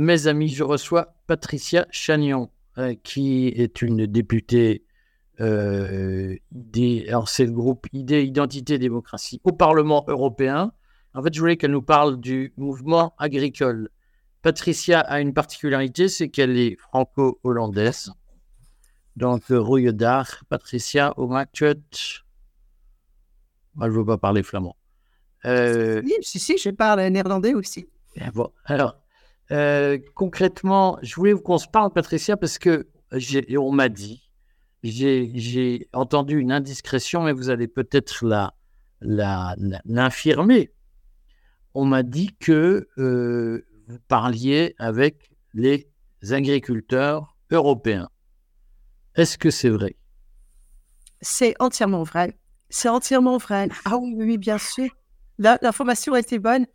mes amis, je reçois Patricia Chagnon, euh, qui est une députée euh, alors c'est le groupe Idée, Identité, Démocratie au Parlement européen. En fait, je voulais qu'elle nous parle du mouvement agricole. Patricia a une particularité, c'est qu'elle est franco-hollandaise. Donc, rouille d'art, Patricia, au Moi, je ne veux pas parler flamand. Euh, si, si, je parle néerlandais aussi. Bon, alors, euh, concrètement, je voulais qu'on se parle, Patricia, parce que on m'a dit, j'ai entendu une indiscrétion, mais vous allez peut-être l'infirmer. On m'a dit que euh, vous parliez avec les agriculteurs européens. Est-ce que c'est vrai? C'est entièrement vrai. C'est entièrement vrai. Ah oui, oui, bien sûr. L'information était bonne.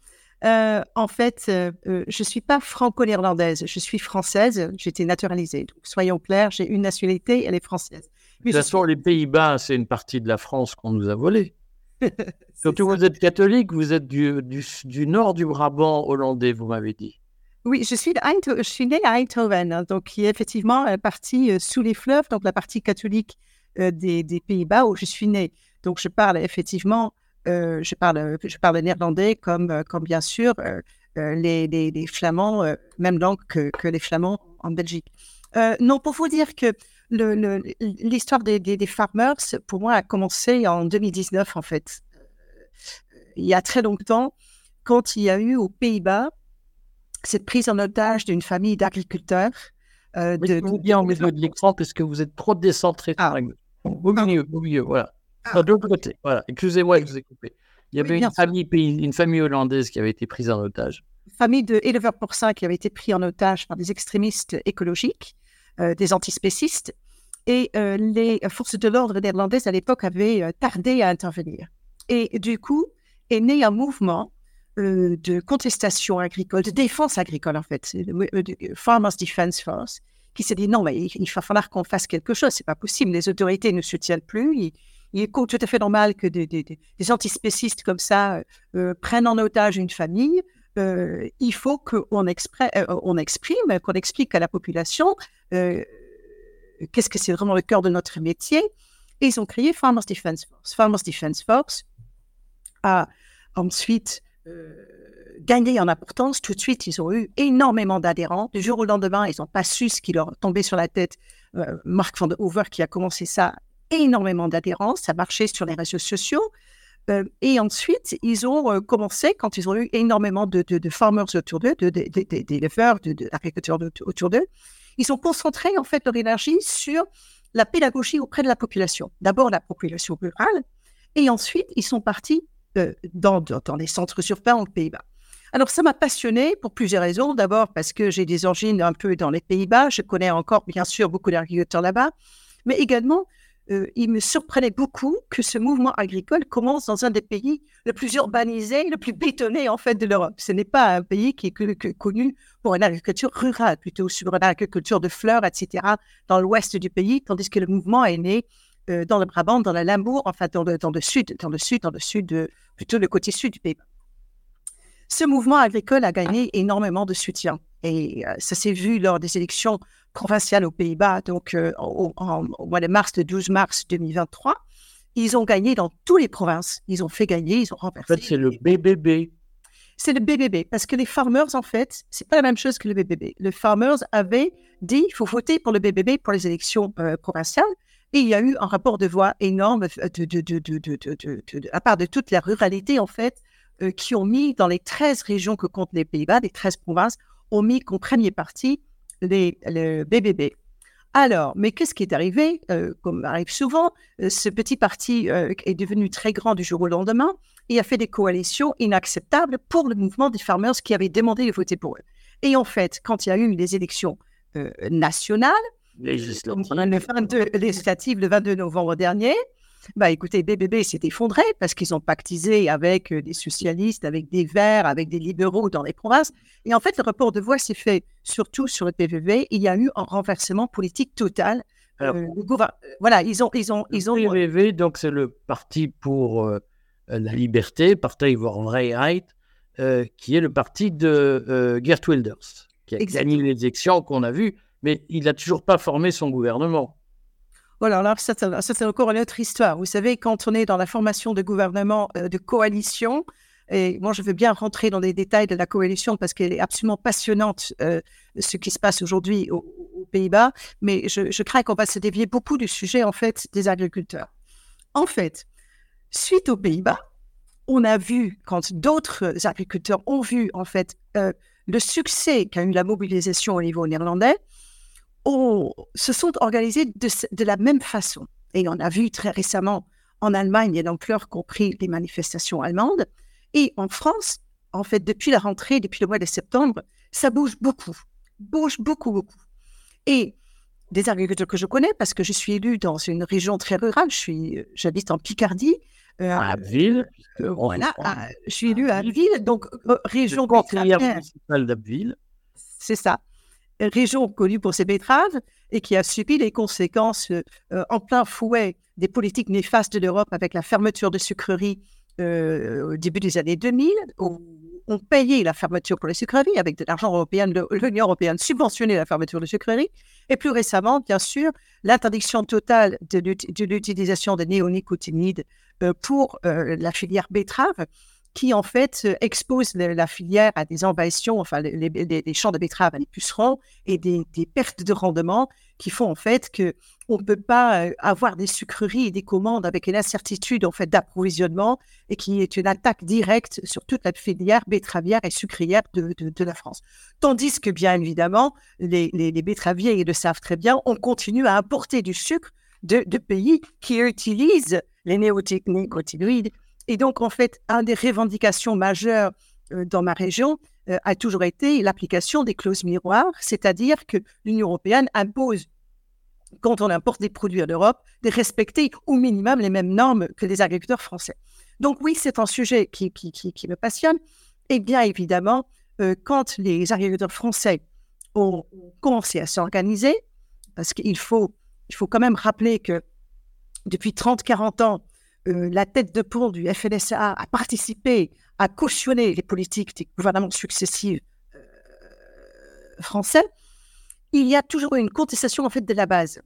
Euh, en fait, euh, euh, je ne suis pas franco-néerlandaise, je suis française, j'ai été naturalisée. Donc, soyons clairs, j'ai une nationalité, elle est française. de toute façon, les Pays-Bas, c'est une partie de la France qu'on nous a volée. Surtout vous êtes catholique, vous êtes du, du, nord du Brabant hollandais, vous m'avez dit. Oui, je suis, je suis née à Eindhoven, hein, donc qui est effectivement la partie sous les fleuves, donc la partie catholique des, des Pays-Bas où je suis née. Donc je parle effectivement je, parle, je parle néerlandais comme, euh, comme bien sûr euh, les, les, Flamands, même langue que, que, les Flamands en Belgique. non, pour vous dire que l'histoire des, des, farmers, pour moi, a commencé en 2019, en fait. Il y a très longtemps, quand il y a eu aux Pays-Bas cette prise en otage d'une famille d'agriculteurs. Euh, de, bien en de l'écran parce que vous êtes trop décentré. Ah. Au milieu, au milieu, voilà. Ah. de l'autre côté, voilà. Excusez-moi, je vous ai coupé. Il y avait une, famille, une famille hollandaise qui avait été prise en otage. Une famille d'éleveurs porcins qui avait été pris en otage par des extrémistes écologiques, euh, des antispécistes. Et euh, les forces de l'ordre néerlandaises à l'époque avaient euh, tardé à intervenir. Et du coup, est né un mouvement de contestation agricole, de défense agricole en fait, le, Farmers Defense Force, qui s'est dit non, mais il, il va falloir qu'on fasse quelque chose, c'est pas possible, les autorités ne soutiennent plus, il est tout à fait normal que des, des, antispécistes comme ça euh, prennent en otage une famille. Euh, il faut qu'on euh, on exprime, qu'on explique à la population qu'est-ce que c'est vraiment le cœur de notre métier. Et ils ont créé Farmers Defense Force. Farmers Defense Force a ensuite gagné en importance. Tout de suite, ils ont eu énormément d'adhérents. Du jour au lendemain, ils n'ont pas su ce qui leur tombait sur la tête. Mark van der Hoover, qui a commencé ça, énormément d'adhérence, ça marchait sur les réseaux sociaux. Euh, et ensuite, ils ont euh, commencé, quand ils ont eu énormément de, de, farmers autour d'eux, d'éleveurs, de, d'agriculteurs autour d'eux, ils ont concentré en fait leur énergie sur la pédagogie auprès de la population. D'abord la population rurale, et ensuite ils sont partis euh, dans, dans, les centres urbains aux Pays-Bas. Alors ça m'a passionné pour plusieurs raisons. D'abord parce que j'ai des origines un peu dans les Pays-Bas, je connais encore bien sûr beaucoup d'agriculteurs là-bas, mais également euh, il me surprenait beaucoup que ce mouvement agricole commence dans un des pays le plus urbanisé, le plus bétonné en fait de l'Europe. Ce n'est pas un pays qui est connu pour une agriculture rurale, plutôt sur une agriculture de fleurs, etc., dans l'ouest du pays, tandis que le mouvement est né euh, dans le Brabant, dans la Limbourg, enfin dans le, sud, dans le sud, dans le sud, de, plutôt le côté sud du pays. Ce mouvement agricole a gagné énormément de soutien et euh, ça s'est vu lors des élections provinciales aux Pays-Bas, donc euh, au, mois de mars, le 12 mars 2023. Ils ont gagné dans toutes les provinces. Ils ont fait gagner, ils ont renversé. En fait, c'est le BBB. C'est le BBB, parce que les farmers, en fait, c'est pas la même chose que le BBB. Les farmers avaient dit, il faut voter pour le BBB pour les élections euh, provinciales. Et il y a eu un rapport de voix énorme de, de, de, à part de toute la ruralité, en fait, qui ont mis dans les 13 régions que comptent les Pays-Bas, les 13 provinces, ont mis comme premier parti les, le BBB. Alors, mais qu'est-ce qui est arrivé euh, Comme arrive souvent, euh, ce petit parti euh, est devenu très grand du jour au lendemain et a fait des coalitions inacceptables pour le mouvement des farmers qui avaient demandé de voter pour eux. Et en fait, quand il y a eu les élections nationales, législatives le 22 novembre dernier, bah écoutez, BBB s'est effondré parce qu'ils ont pactisé avec euh, des socialistes, avec des Verts, avec des libéraux dans les provinces. Et en fait, le report de voix s'est fait surtout sur le PVV. Il y a eu un renversement politique total. Euh, voilà, ils ont, ils ont, ils ont. Le PVV, donc c'est le parti pour euh, la liberté, Partij voor Vrijheid, qui est le parti de Gert Wilders. qui a gagné les élections qu'on a vues, mais il n'a toujours pas formé son gouvernement. Voilà, alors ça, c'est encore une autre histoire. Vous savez, quand on est dans la formation de gouvernement euh, de coalition, et moi je veux bien rentrer dans les détails de la coalition parce qu'elle est absolument passionnante, euh, ce qui se passe aujourd'hui aux, Pays-Bas, mais je, crains qu'on va se dévier beaucoup du sujet en fait des agriculteurs. En fait, suite aux Pays-Bas, on a vu, quand d'autres agriculteurs ont vu en fait euh, le succès qu'a eu la mobilisation au niveau néerlandais, se sont organisés de, la même façon. Et on a vu très récemment en Allemagne l'ampleur compris les manifestations allemandes. Et en France, en fait, depuis la rentrée, depuis le mois de septembre, ça bouge beaucoup, bouge beaucoup, beaucoup. Et des agriculteurs que je connais, parce que je suis élu dans une région très rurale, je suis, j'habite en Picardie, euh, à Abbeville. Euh, voilà, je suis élu à Abbeville, donc euh, région municipale d'Abbeville. C'est ça. Région connue pour ses betteraves et qui a subi les conséquences en plein fouet des politiques néfastes de l'Europe avec la fermeture de sucreries au début des années 2000, où on payait la fermeture pour les sucreries avec de l'argent européen, l'Union européenne subventionnait la fermeture des sucreries, et plus récemment, bien sûr, l'interdiction totale de l'utilisation de néonicotinoïdes euh, pour euh, la filière betterave, qui en fait euh, expose la filière à des envahissements, enfin les, champs de betteraves à des pucerons et des, pertes de rendement qui font en fait que on ne peut pas avoir des sucreries et des commandes avec une incertitude en fait d'approvisionnement et qui est une attaque directe sur toute la filière betteravière et sucrière de, la France. Tandis que bien évidemment, les, les, les betteraviers le savent très bien, on continue à importer du sucre de, de pays qui utilisent les néonicotinoïdes et donc, en fait, une des revendications majeures euh, dans ma région euh, a toujours été l'application des clauses miroirs, c'est-à-dire que l'Union européenne impose, quand on importe des produits en Europe, de respecter au minimum les mêmes normes que les agriculteurs français. Donc oui, c'est un sujet qui, me passionne. Et bien évidemment, euh, quand les agriculteurs français ont commencé à s'organiser, parce qu'il faut, il faut quand même rappeler que depuis 30-40 ans, euh, la tête de pont du FNSA a participé à cautionner les politiques des gouvernements successifs euh, français, il y a toujours une contestation en fait de la base.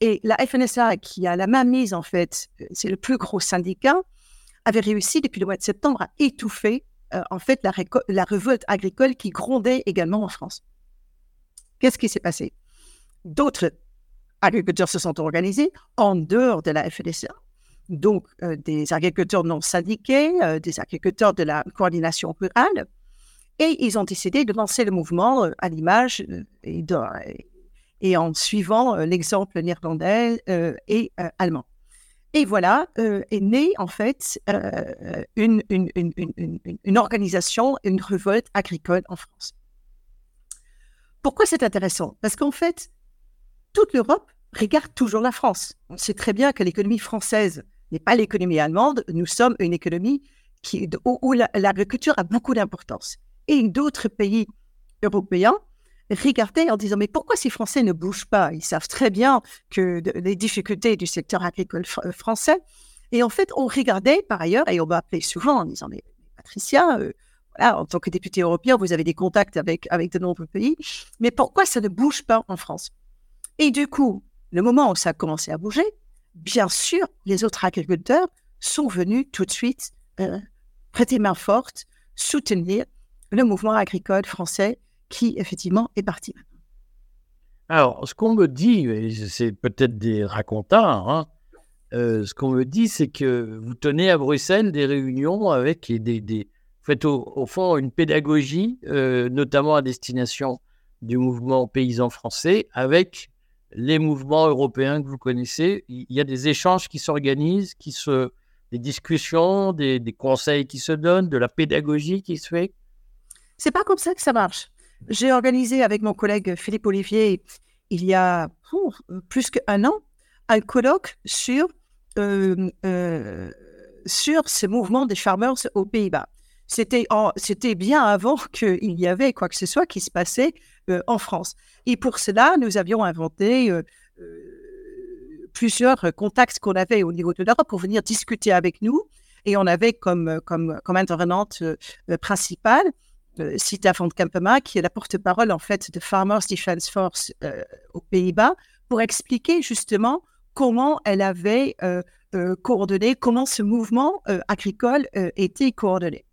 Et la FNSA, qui a la main mise en fait, euh, c'est le plus gros syndicat, avait réussi depuis le mois de septembre à étouffer en fait la, la révolte agricole qui grondait également en France. Qu'est-ce qui s'est passé? D'autres agriculteurs se sont organisés en dehors de la FNSA donc euh, des agriculteurs non syndiqués, euh, des agriculteurs de la coordination rurale, et ils ont décidé de lancer le mouvement euh, à l'image et, en suivant l'exemple néerlandais et allemand. Et voilà est née en fait une, une, organisation, une révolte agricole en France. Pourquoi c'est intéressant? Parce qu'en fait, toute l'Europe regarde toujours la France. On sait très bien que l'économie française n'est pas l'économie allemande. Nous sommes une économie où, l'agriculture a beaucoup d'importance. Et d'autres pays européens regardaient en disant mais pourquoi ces Français ne bougent pas? Ils savent très bien que les difficultés du secteur agricole euh, français. Et en fait, on regardait par ailleurs, et on m'a appelé souvent en disant mais Patricia, euh, voilà, en tant que député européen, vous avez des contacts avec, avec de nombreux pays, mais pourquoi ça ne bouge pas en France? Et du coup, le moment où ça a commencé à bouger, bien sûr, les autres agriculteurs sont venus tout de suite euh, prêter main forte, soutenir le mouvement agricole français qui, effectivement, est parti. Alors, ce qu'on me dit, c'est peut-être des racontars, hein, euh, ce qu'on me dit, c'est que vous tenez à Bruxelles des réunions avec des. des faites au, fond une pédagogie, euh, notamment à destination du mouvement paysan français, avec les mouvements européens que vous connaissez, il y a des échanges qui s'organisent, qui se, des discussions, des, conseils qui se donnent, de la pédagogie qui se fait? C'est pas comme ça que ça marche. J'ai organisé avec mon collègue Philippe Olivier il y a plus qu'un an un colloque sur euh, euh, sur ce mouvement des farmers aux Pays-Bas. C'était c'était bien avant qu'il y avait quoi que ce soit qui se passait euh, en France. Et pour cela, nous avions inventé euh, euh, plusieurs contacts qu'on avait au niveau de l'Europe pour venir discuter avec nous. Et on avait comme, comme, comme intervenante principale citer Van Kampema, qui est la porte-parole en fait de Farmers Defence Force aux Pays-Bas, pour expliquer justement comment elle avait coordonné, comment ce mouvement agricole était coordonné.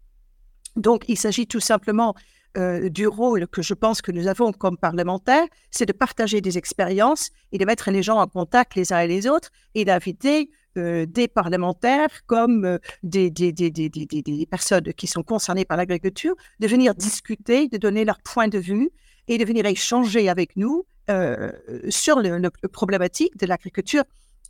Donc, il s'agit tout simplement du rôle que je pense que nous avons comme parlementaires, c'est de partager des expériences et de mettre les gens en contact les uns et les autres et d'inviter euh, des parlementaires comme euh, des, personnes qui sont concernées par l'agriculture, de venir discuter, de donner leur point de vue et de venir échanger avec nous euh, sur le, problématique de l'agriculture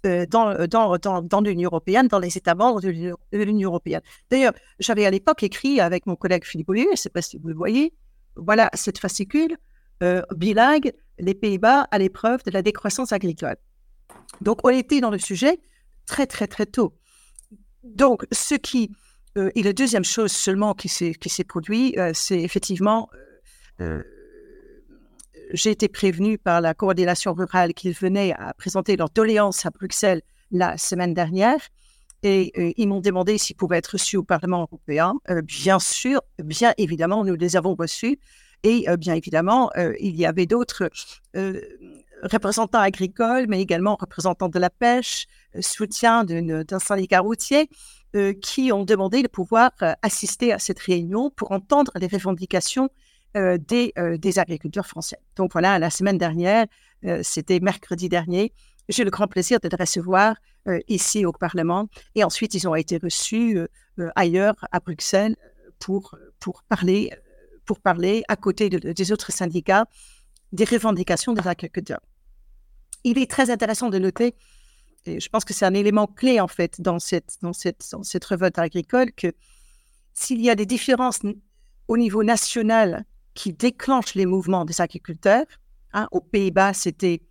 dans, dans, dans, dans l'Union européenne, dans les États membres de l'Union européenne. D'ailleurs, j'avais à l'époque écrit avec mon collègue Philippe Olivier, je ne sais pas si vous le voyez, voilà cette fascicule bilingue, les Pays-Bas à l'épreuve de la décroissance agricole. Donc, on était dans le sujet très, très, très tôt. Donc, ce qui euh, et la deuxième chose seulement qui s'est, produit, euh, c'est effectivement, euh, j'ai été prévenu par la coordination rurale qu'ils venaient à présenter leur doléance à Bruxelles la semaine dernière. Et ils m'ont demandé s'ils pouvaient être reçus au Parlement européen. bien sûr, bien évidemment, nous les avons reçus. Et bien évidemment, il y avait d'autres représentants agricoles, mais également représentants de la pêche, euh, soutien d'un syndicat routier, euh, qui ont demandé de pouvoir euh, assister à cette réunion pour entendre les revendications des, des, agriculteurs français. Donc voilà, la semaine dernière, c'était mercredi dernier, j'ai le grand plaisir de les recevoir ici au Parlement. Et ensuite, ils ont été reçus ailleurs, à Bruxelles, pour, pour, parler, pour parler à côté des autres syndicats des revendications des agriculteurs il est très intéressant de noter, et je pense que c'est un élément clé en fait dans cette, dans cette, dans cette révolte agricole, que s'il y a des différences au niveau national qui déclenchent les mouvements des agriculteurs, hein, aux Pays-Bas, c'était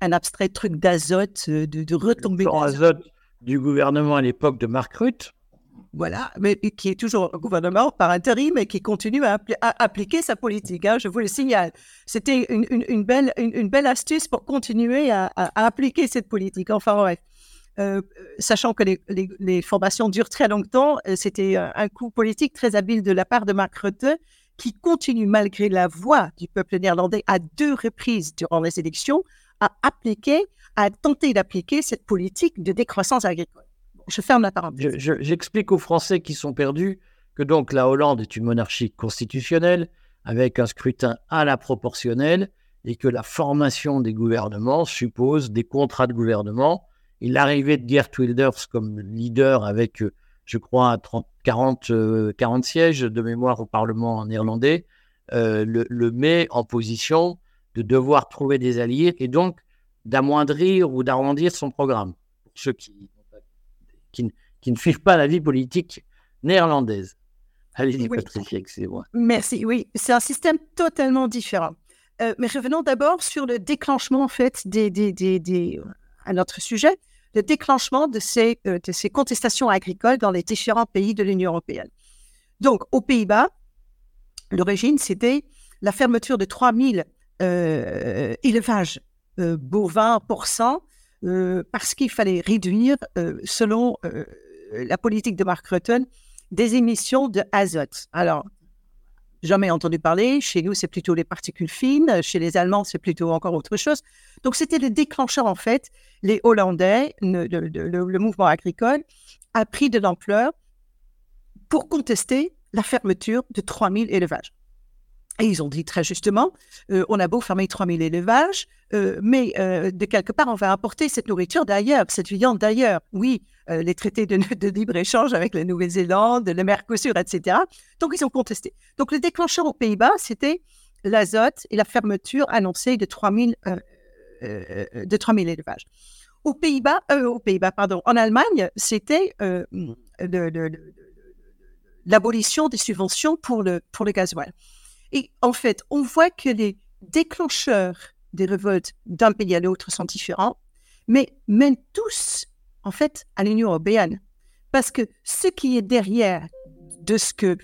un abstrait truc d'azote, euh, de, de retombée d'azote du gouvernement à l'époque de Mark Rutte voilà, mais qui est toujours un gouvernement par intérim et qui continue à, appliquer sa politique. Hein, je vous le signale. C'était une, belle, une, belle astuce pour continuer à, appliquer cette politique. Enfin bref. Euh, sachant que les, formations durent très longtemps, euh, c'était un coup politique très habile de la part de Mark Rutte, qui continue, malgré la voix du peuple néerlandais à deux reprises durant les élections, à appliquer, à tenter d'appliquer cette politique de décroissance agricole. Je ferme la parenthèse. J'explique aux Français qui sont perdus que donc la Hollande est une monarchie constitutionnelle avec un scrutin à la proportionnelle et que la formation des gouvernements suppose des contrats de gouvernement. Et l'arrivée de Geert Wilders comme leader avec, je crois, 30, 40, 40 sièges de mémoire au Parlement néerlandais euh, le, le, met en position de devoir trouver des alliés et donc d'amoindrir ou d'arrondir son programme. Pour ceux qui qui, ne suivent pas la vie politique néerlandaise. Allez-y, Patricia, excusez-moi. Merci. Oui, c'est un système totalement différent. Euh, mais revenons d'abord sur le déclenchement, en fait, des, des, des, à notre sujet, le déclenchement de ces, euh, de ces contestations agricoles dans les différents pays de l'Union européenne. Donc, aux Pays-Bas, l'origine, c'était la fermeture de 3000 euh, élevages euh, bovins porcins euh, parce qu'il fallait réduire, selon la politique de Mark Rutte, des émissions de azote. Alors, jamais entendu parler. Chez nous, c'est plutôt les particules fines. Chez les Allemands, c'est plutôt encore autre chose. Donc, c'était le déclencheur, en fait. Les Hollandais, le, mouvement agricole, a pris de l'ampleur pour contester la fermeture de 3000 élevages. Et ils ont dit très justement, euh, on a beau fermer 3000 élevages, euh, mais euh, de quelque part, on va importer cette nourriture d'ailleurs, cette viande d'ailleurs. Oui, les traités de, libre-échange avec la Nouvelle-Zélande, le Mercosur, etc. Donc, ils ont contesté. Donc, le déclencheur aux Pays-Bas, c'était l'azote et la fermeture annoncée de 3000, de 3000 élevages. Aux Pays-Bas, aux Pays-Bas, pardon, en Allemagne, c'était l'abolition des subventions pour le, pour le gasoil. Et en fait, on voit que les déclencheurs des révoltes d'un pays à l'autre sont différents, mais mènent tous, en fait, à l'Union européenne. Parce que ce qui est derrière de ce que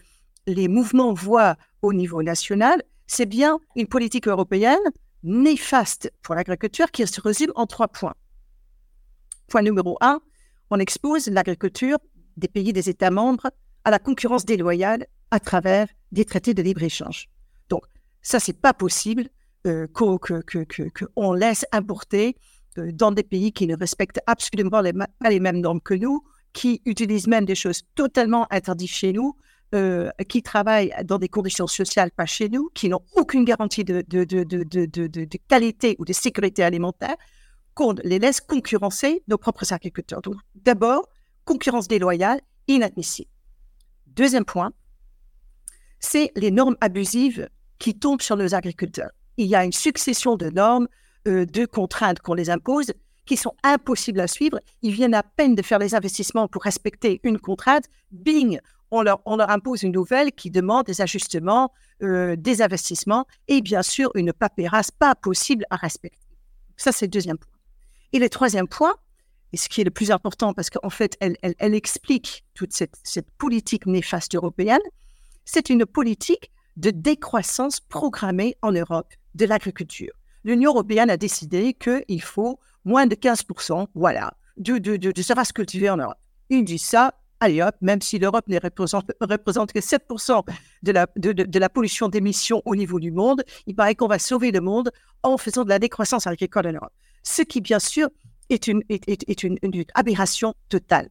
les mouvements voient au niveau national, c'est bien une politique européenne néfaste pour l'agriculture qui se résume en trois points. Point numéro un, on expose l'agriculture des pays des États membres à la concurrence déloyale à travers des traités de libre-échange. Ça, c'est pas possible euh, qu'on laisse importer euh, dans des pays qui ne respectent absolument pas les mêmes normes que nous, qui utilisent même des choses totalement interdites chez nous, euh, qui travaillent dans des conditions sociales pas chez nous, qui n'ont aucune garantie de, qualité ou de sécurité alimentaire, qu'on les laisse concurrencer nos propres agriculteurs. Donc, d'abord, concurrence déloyale, inadmissible. Deuxième point, c'est les normes abusives qui tombent sur nos agriculteurs. Il y a une succession de normes, euh, de contraintes qu'on les impose qui sont impossibles à suivre. Ils viennent à peine de faire les investissements pour respecter une contrainte. Bing, on leur, impose une nouvelle qui demande des ajustements, euh, des investissements et bien sûr une paperasse pas possible à respecter. Ça, c'est le deuxième point. Et le troisième point, et ce qui est le plus important parce qu'en fait, elle, explique toute cette politique néfaste européenne, c'est une politique de décroissance programmée en Europe de l'agriculture. L'Union européenne a décidé qu'il faut moins de 15%, voilà, de, de, de, de surface cultivée en Europe. Il dit ça, allez hop, même si l'Europe ne représente, représente, que 7% de la, de, la pollution d'émissions au niveau du monde, il paraît qu'on va sauver le monde en faisant de la décroissance agricole en Europe. Ce qui, bien sûr, est une, est, est une, aberration totale.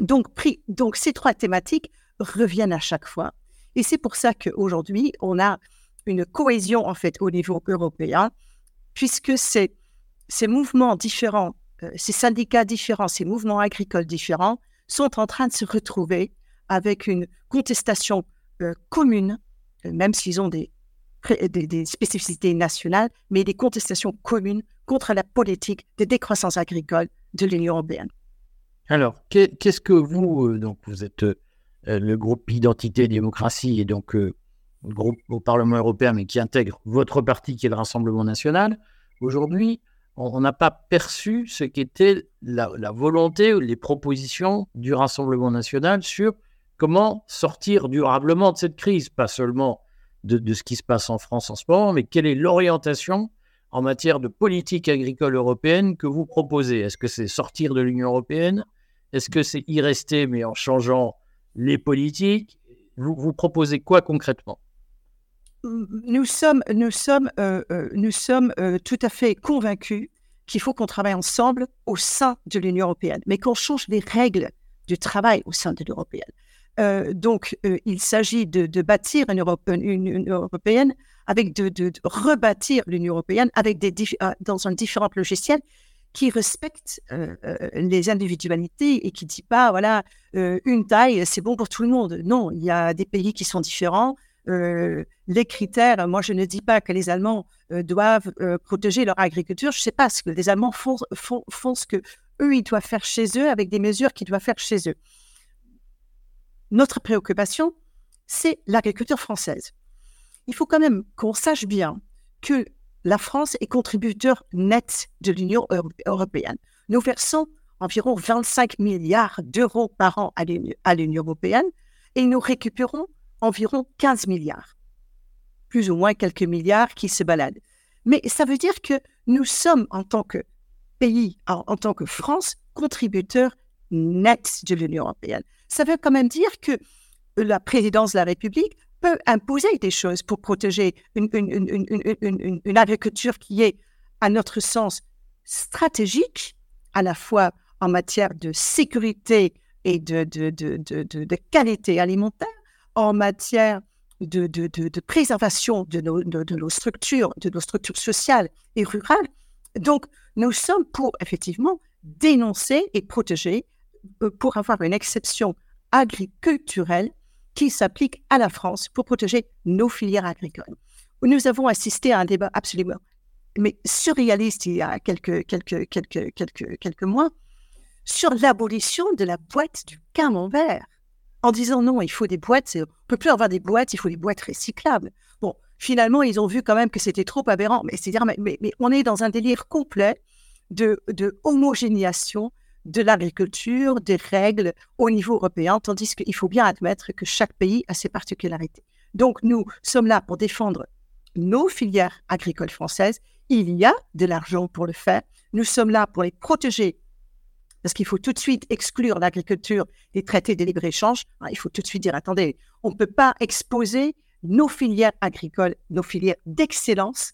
Donc, pris, donc, ces trois thématiques reviennent à chaque fois. Et c'est pour ça qu'aujourd'hui, on a une cohésion, en fait, au niveau européen, puisque ces mouvements différents, euh, ces syndicats différents, ces mouvements agricoles différents sont en train de se retrouver avec une contestation euh, commune, euh, même s'ils ont des, des, spécificités nationales, mais des contestations communes contre la politique de décroissance agricole de l'Union européenne. Alors, qu'est-ce que vous, donc vous êtes le groupe Identité et Démocratie et donc le groupe au Parlement européen, mais qui intègre votre parti qui est le Rassemblement national. Aujourd'hui, on n'a pas perçu ce qu'était la, volonté ou les propositions du Rassemblement national sur comment sortir durablement de cette crise, pas seulement de, ce qui se passe en France en ce moment, mais quelle est l'orientation en matière de politique agricole européenne que vous proposez? Est-ce que c'est sortir de l'Union européenne? Est-ce que c'est y rester mais en changeant les politiques vous, vous proposez quoi concrètement? Nous sommes, nous sommes, euh, euh, nous sommes euh, tout à fait convaincus qu'il faut qu'on travaille ensemble au sein de l'Union européenne, mais qu'on change les règles du travail au sein de l'Union européenne. donc, il s'agit de, bâtir une, Europe, une, européenne, avec de, rebâtir l'Union européenne avec des dans un différent logiciel qui respecte les individualités et qui ne dit pas, voilà, une taille, c'est bon pour tout le monde. Non, il y a des pays qui sont différents. Euh, les critères. Moi, je ne dis pas que les Allemands euh, doivent euh, protéger leur agriculture. Je ne sais pas ce que les Allemands font, font, font, ce que eux ils doivent faire chez eux avec des mesures qu'ils doivent faire chez eux. Notre préoccupation, c'est l'agriculture française. Il faut quand même qu'on sache bien que la France est contributeur net de l'Union européenne. Nous versons environ 25 milliards d'euros par an à l'Union européenne et nous récupérons environ 15 milliards, plus ou moins quelques milliards qui se baladent. Mais ça veut dire que nous sommes, en tant que pays, en, tant que France, contributeurs nets de l'Union européenne. Ça veut quand même dire que la présidence de la République peut imposer des choses pour protéger une, agriculture qui est, à notre sens, stratégique, à la fois en matière de sécurité et de, qualité alimentaire, en matière de, préservation de nos, de, nos, structures, de nos structures sociales et rurales. Donc, nous sommes pour effectivement dénoncer et protéger, euh, pour avoir une exception agriculturelle qui s'applique à la France pour protéger nos filières agricoles. Nous avons assisté à un débat absolument mais surréaliste il y a quelques, quelques, quelques, quelques, quelques mois sur l'abolition de la boîte du camembert en disant non, il faut des boîtes, on peut plus avoir des boîtes, il faut des boîtes recyclables. Bon, finalement, ils ont vu quand même que c'était trop aberrant, mais c'est-à-dire, mais, on est dans un délire complet de, de homogénéisation de l'agriculture, des règles au niveau européen, tandis qu'il faut bien admettre que chaque pays a ses particularités. Donc, nous sommes là pour défendre nos filières agricoles françaises. Il y a de l'argent pour le faire. Nous sommes là pour les protéger parce qu'il faut tout de suite exclure l'agriculture des traités de libre-échange. Hein, il faut tout de suite dire, attendez, on ne peut pas exposer nos filières agricoles, nos filières d'excellence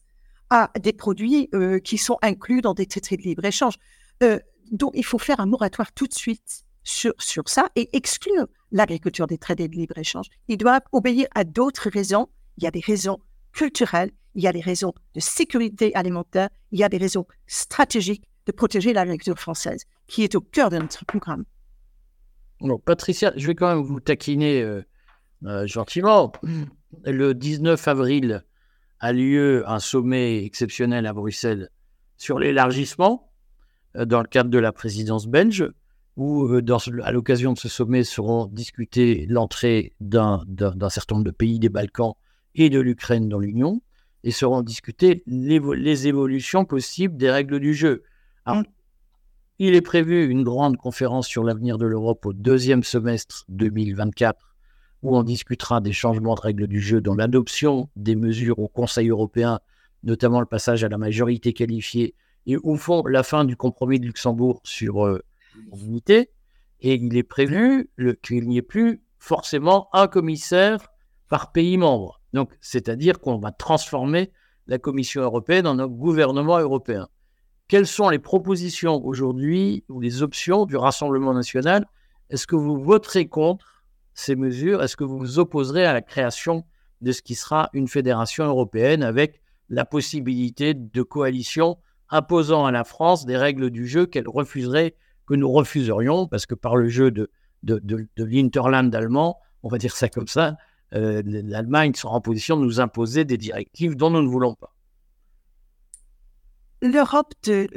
à des produits euh, qui sont inclus dans des traités de libre-échange. Euh, donc, il faut faire un moratoire tout de suite sur, ça et exclure l'agriculture des traités de libre-échange. Il doit obéir à d'autres raisons. Il y a des raisons culturelles, il y a des raisons de sécurité alimentaire, il y a des raisons stratégiques de protéger l'agriculture française, qui est au cœur de notre programme. Patricia, je vais quand même vous taquiner euh, gentiment. Le 19 avril a lieu un sommet exceptionnel à Bruxelles sur l'élargissement euh, dans le cadre de la présidence belge, où euh, dans, à l'occasion de ce sommet seront discutées l'entrée d'un certain nombre de pays des Balkans et de l'Ukraine dans l'Union, et seront discutées les, évolutions possibles des règles du jeu. Mm. Il est prévu une grande conférence sur l'avenir de l'Europe au deuxième semestre 2024 où on discutera des changements de règles du jeu dans l'adoption des mesures au Conseil européen, notamment le passage à la majorité qualifiée et au fond la fin du compromis de Luxembourg sur euh, l'unité. Et il est prévu qu'il n'y ait plus forcément un commissaire par pays membre. Donc, c'est-à-dire qu'on va transformer la Commission européenne en un gouvernement européen. Quelles sont les propositions aujourd'hui ou les options du Rassemblement national? Est-ce que vous voterez contre ces mesures, est-ce que vous vous opposerez à la création de ce qui sera une fédération européenne avec la possibilité de coalition imposant à la France des règles du jeu qu'elle refuserait, que nous refuserions, parce que par le jeu de, de, de, l'Interland allemand, on va dire ça comme ça, euh, l'Allemagne sera en position de nous imposer des directives dont nous ne voulons pas. L'Europe de,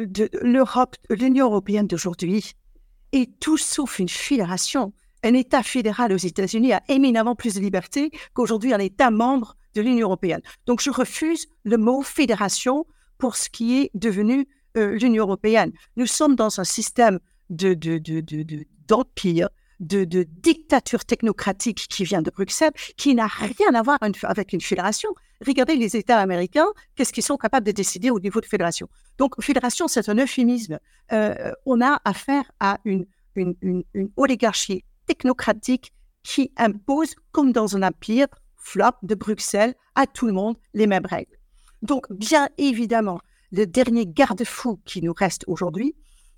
l'Europe, l'Union européenne d'aujourd'hui est tout sauf une fédération un État fédéral aux États-Unis a éminemment plus de liberté qu'aujourd'hui un État membre de l'Union européenne. Donc, je refuse le mot fédération pour ce qui est devenu euh, l'Union européenne. Nous sommes dans un système de, d'empire, de, dictature technocratique qui vient de Bruxelles, qui n'a rien à voir avec une fédération. Regardez les États américains, qu'est-ce qu'ils sont capables de décider au niveau de fédération. Donc, fédération, c'est un euphémisme. Euh, on a affaire à une, une oligarchie technocratique qui impose, comme dans un empire, flop de Bruxelles, à tout le monde les mêmes règles. Donc, bien évidemment, le dernier garde-fou qui nous reste aujourd'hui,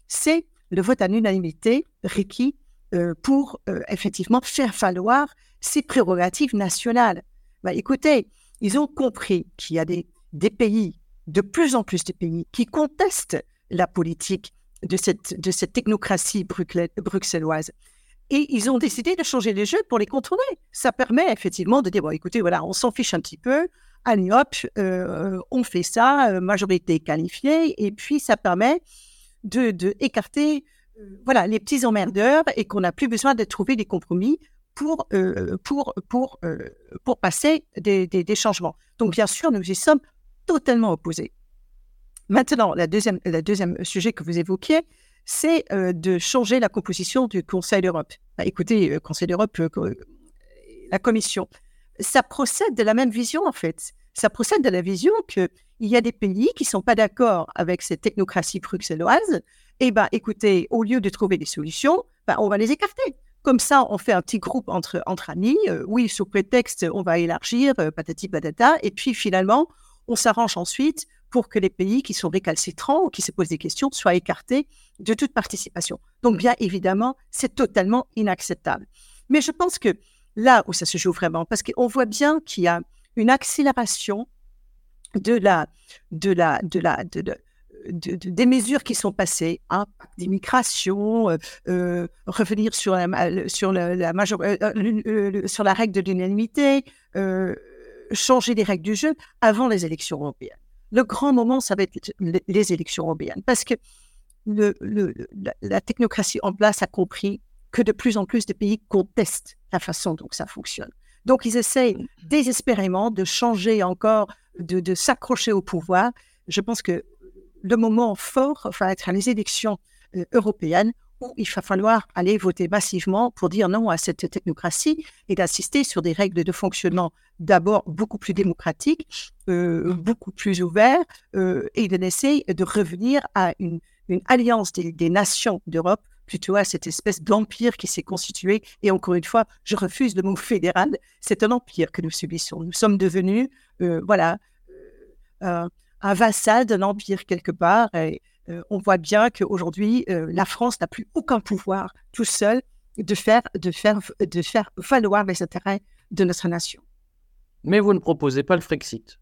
c'est le vote à l'unanimité requis euh, pour euh, effectivement faire valoir ces prérogatives nationales. Bah, écoutez, ils ont compris qu'il y a des, des pays, de plus en plus de pays, qui contestent la politique de cette, de cette technocratie bruxelloise. Et ils ont décidé de changer les jeux pour les contourner. Ça permet effectivement de dire, bon, écoutez, voilà, on s'en fiche un petit peu. Allez hop, euh, on fait ça, euh, majorité qualifiée. Et puis, ça permet de, écarter euh, voilà, les petits emmerdeurs et qu'on n'a plus besoin de trouver des compromis pour, passer des, des, changements. Donc, bien sûr, nous y sommes totalement opposés. Maintenant, la deuxième, le deuxième sujet que vous évoquiez, c'est de changer la composition du Conseil d'Europe. Bah, écoutez, Conseil d'Europe, la Commission, ça procède de la même vision en fait. Ça procède de la vision qu'il y a des pays qui ne sont pas d'accord avec cette technocratie bruxelloise. Et bien, écoutez, au lieu de trouver des solutions, bah, on va les écarter. Comme ça, on fait un petit groupe entre, amis. oui, sous prétexte, on va élargir, patati patata. Et puis finalement, on s'arrange ensuite pour que les pays qui sont récalcitrants ou qui se posent des questions soient écartés de toute participation. Donc, bien évidemment, c'est totalement inacceptable. Mais je pense que là où ça se joue vraiment, parce qu'on voit bien qu'il y a une accélération de la, de la, de la, de, des mesures qui sont passées, hein, des migrations, euh, euh, revenir sur la, sur la, major, euh, sur la règle de l'unanimité, changer les règles du jeu avant les élections européennes. Le grand moment, ça va être les élections européennes. Parce que la, technocratie en place a compris que de plus en plus de pays contestent la façon dont ça fonctionne. Donc, ils essayent mmh. désespérément de changer encore, de, s'accrocher au pouvoir. Je pense que le moment fort va être les élections euh, européennes où il va falloir aller voter massivement pour dire non à cette technocratie et d'insister sur des règles de fonctionnement d'abord beaucoup plus démocratiques, euh, beaucoup plus ouvertes, euh, et de laisser de revenir à une, alliance des, nations d'Europe plutôt à cette espèce d'empire qui s'est constitué. Et encore une fois, je refuse le mot fédéral. C'est un empire que nous subissons. Nous sommes devenus, euh, voilà, euh, un vassal d'un empire quelque part. Et euh, on voit bien qu'aujourd'hui, la France n'a plus aucun pouvoir tout seul de faire, de faire, de faire valoir les intérêts de notre nation. Mais vous ne proposez pas le Frexit?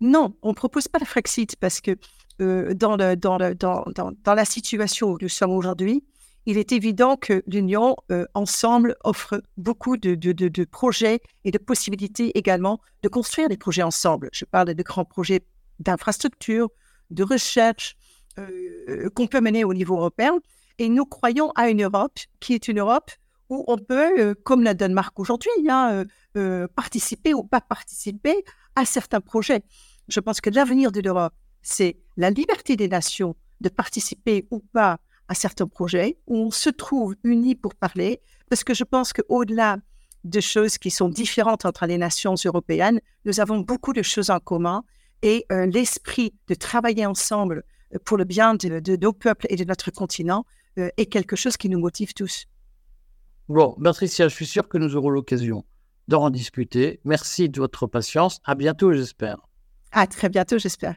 Non, on ne propose pas le Frexit parce que euh, dans, la situation où nous sommes aujourd'hui, il est évident que l'Union, euh, ensemble, offre beaucoup de, projets et de possibilités également de construire des projets ensemble. Je parle de grands projets d'infrastructure, de recherche euh, qu'on peut mener au niveau européen. Et nous croyons à une Europe qui est une Europe où on peut, comme la Danemark aujourd'hui, hein, participer ou pas participer à certains projets. Je pense que l'avenir de l'Europe, c'est la liberté des nations de participer ou pas à certains projets où on se trouve unis pour parler, parce que je pense qu'au-delà de choses qui sont différentes entre les nations européennes, nous avons beaucoup de choses en commun et euh, l'esprit de travailler ensemble euh, pour le bien de, nos peuples et de notre continent euh, est quelque chose qui nous motive tous. Bon, Patricia, je suis sûr que nous aurons l'occasion d'en discuter. Merci de votre patience. À bientôt, j'espère. À très bientôt, j'espère.